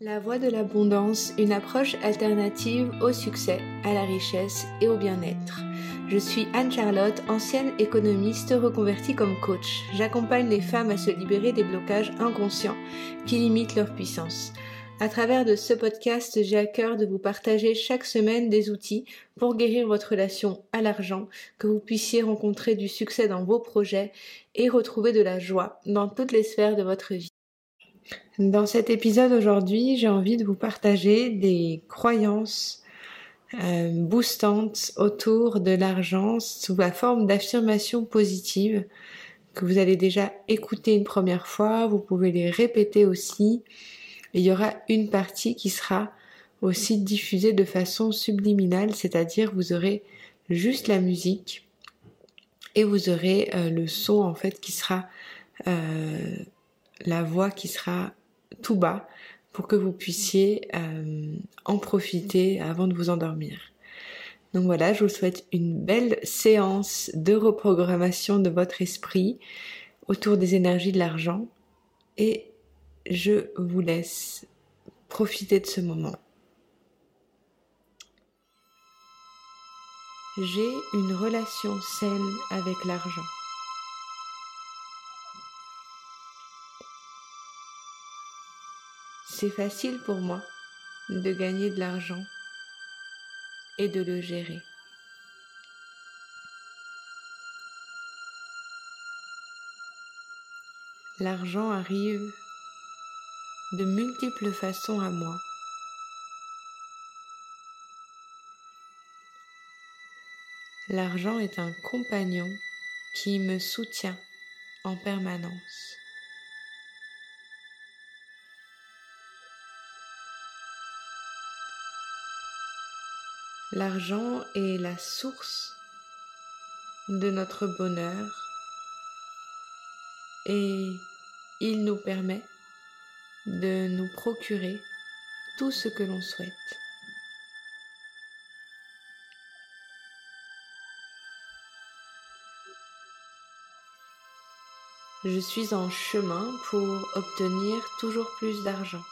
La voie de l'abondance, une approche alternative au succès, à la richesse et au bien-être. Je suis Anne-Charlotte, ancienne économiste reconvertie comme coach. J'accompagne les femmes à se libérer des blocages inconscients qui limitent leur puissance. À travers de ce podcast, j'ai à cœur de vous partager chaque semaine des outils pour guérir votre relation à l'argent, que vous puissiez rencontrer du succès dans vos projets et retrouver de la joie dans toutes les sphères de votre vie. Dans cet épisode aujourd'hui, j'ai envie de vous partager des croyances euh, boostantes autour de l'argent sous la forme d'affirmations positives que vous allez déjà écouter une première fois, vous pouvez les répéter aussi. Et il y aura une partie qui sera aussi diffusée de façon subliminale, c'est-à-dire vous aurez juste la musique et vous aurez euh, le son en fait qui sera euh, la voix qui sera tout bas pour que vous puissiez euh, en profiter avant de vous endormir. Donc voilà, je vous souhaite une belle séance de reprogrammation de votre esprit autour des énergies de l'argent et je vous laisse profiter de ce moment. J'ai une relation saine avec l'argent. C'est facile pour moi de gagner de l'argent et de le gérer. L'argent arrive de multiples façons à moi. L'argent est un compagnon qui me soutient en permanence. L'argent est la source de notre bonheur et il nous permet de nous procurer tout ce que l'on souhaite. Je suis en chemin pour obtenir toujours plus d'argent.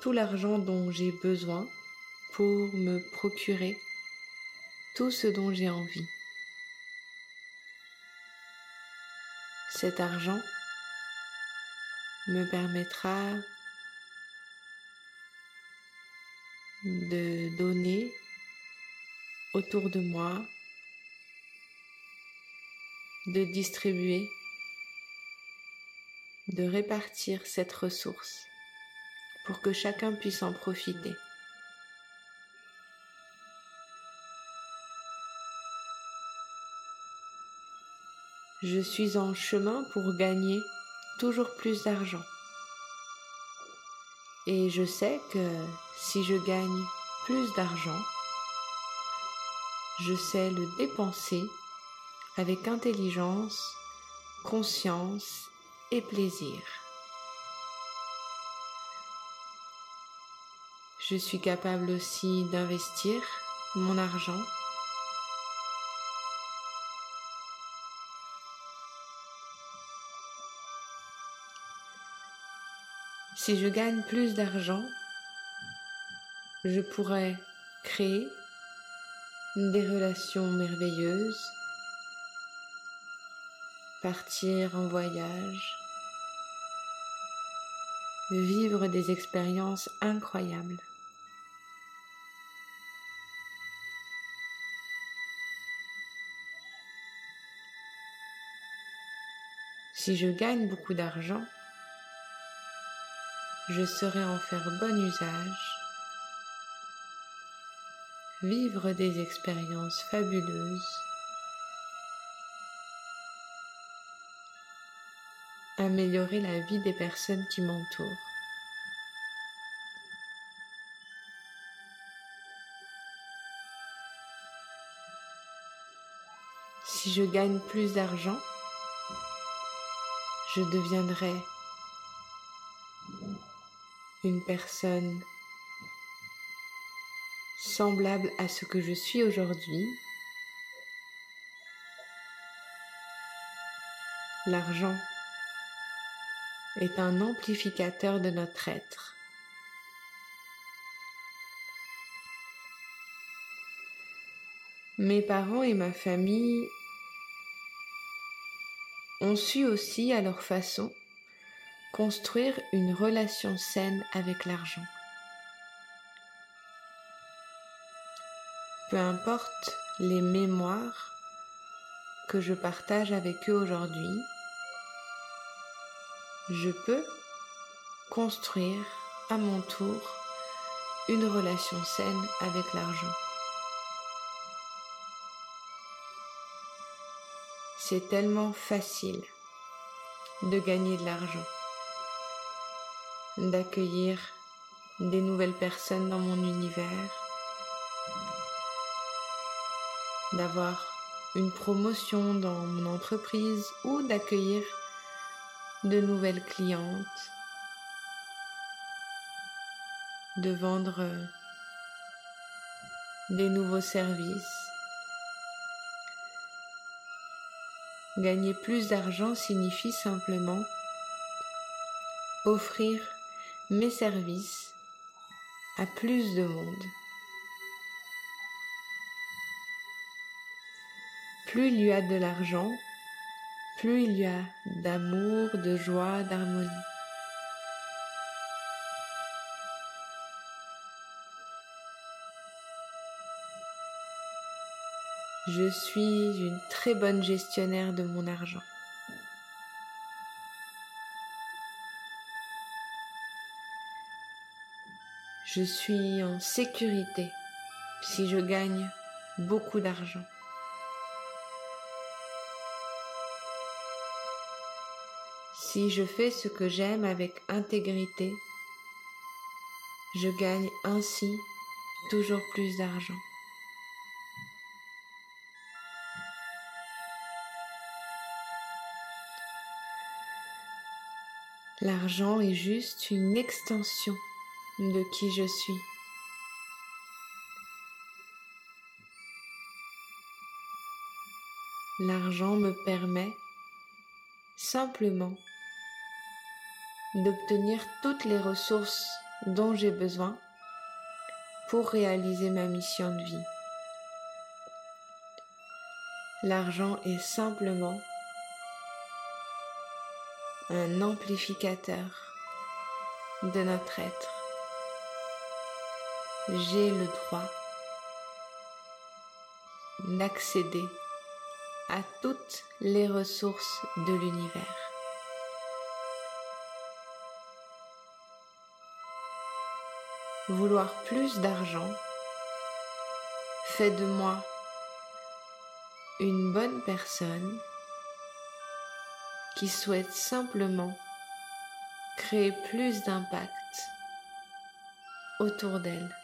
Tout l'argent dont j'ai besoin pour me procurer tout ce dont j'ai envie. Cet argent me permettra de donner autour de moi, de distribuer, de répartir cette ressource pour que chacun puisse en profiter. Je suis en chemin pour gagner toujours plus d'argent. Et je sais que si je gagne plus d'argent, je sais le dépenser avec intelligence, conscience et plaisir. Je suis capable aussi d'investir mon argent Si je gagne plus d'argent, je pourrais créer des relations merveilleuses, partir en voyage, vivre des expériences incroyables. Si je gagne beaucoup d'argent, je saurai en faire bon usage, vivre des expériences fabuleuses, améliorer la vie des personnes qui m'entourent. Si je gagne plus d'argent, je deviendrai une personne semblable à ce que je suis aujourd'hui, l'argent est un amplificateur de notre être. Mes parents et ma famille ont su aussi à leur façon construire une relation saine avec l'argent. Peu importe les mémoires que je partage avec eux aujourd'hui, je peux construire à mon tour une relation saine avec l'argent. C'est tellement facile de gagner de l'argent, d'accueillir des nouvelles personnes dans mon univers, d'avoir une promotion dans mon entreprise ou d'accueillir de nouvelles clientes, de vendre euh, des nouveaux services. Gagner plus d'argent signifie simplement offrir mes services à plus de monde. Plus il y a de l'argent, plus il y a d'amour, de joie, d'harmonie. Je suis une très bonne gestionnaire de mon argent. Je suis en sécurité si je gagne beaucoup d'argent. Si je fais ce que j'aime avec intégrité, je gagne ainsi toujours plus d'argent. L'argent est juste une extension de qui je suis. L'argent me permet simplement d'obtenir toutes les ressources dont j'ai besoin pour réaliser ma mission de vie. L'argent est simplement un amplificateur de notre être. J'ai le droit d'accéder à toutes les ressources de l'univers. Vouloir plus d'argent fait de moi une bonne personne qui souhaite simplement créer plus d'impact autour d'elle.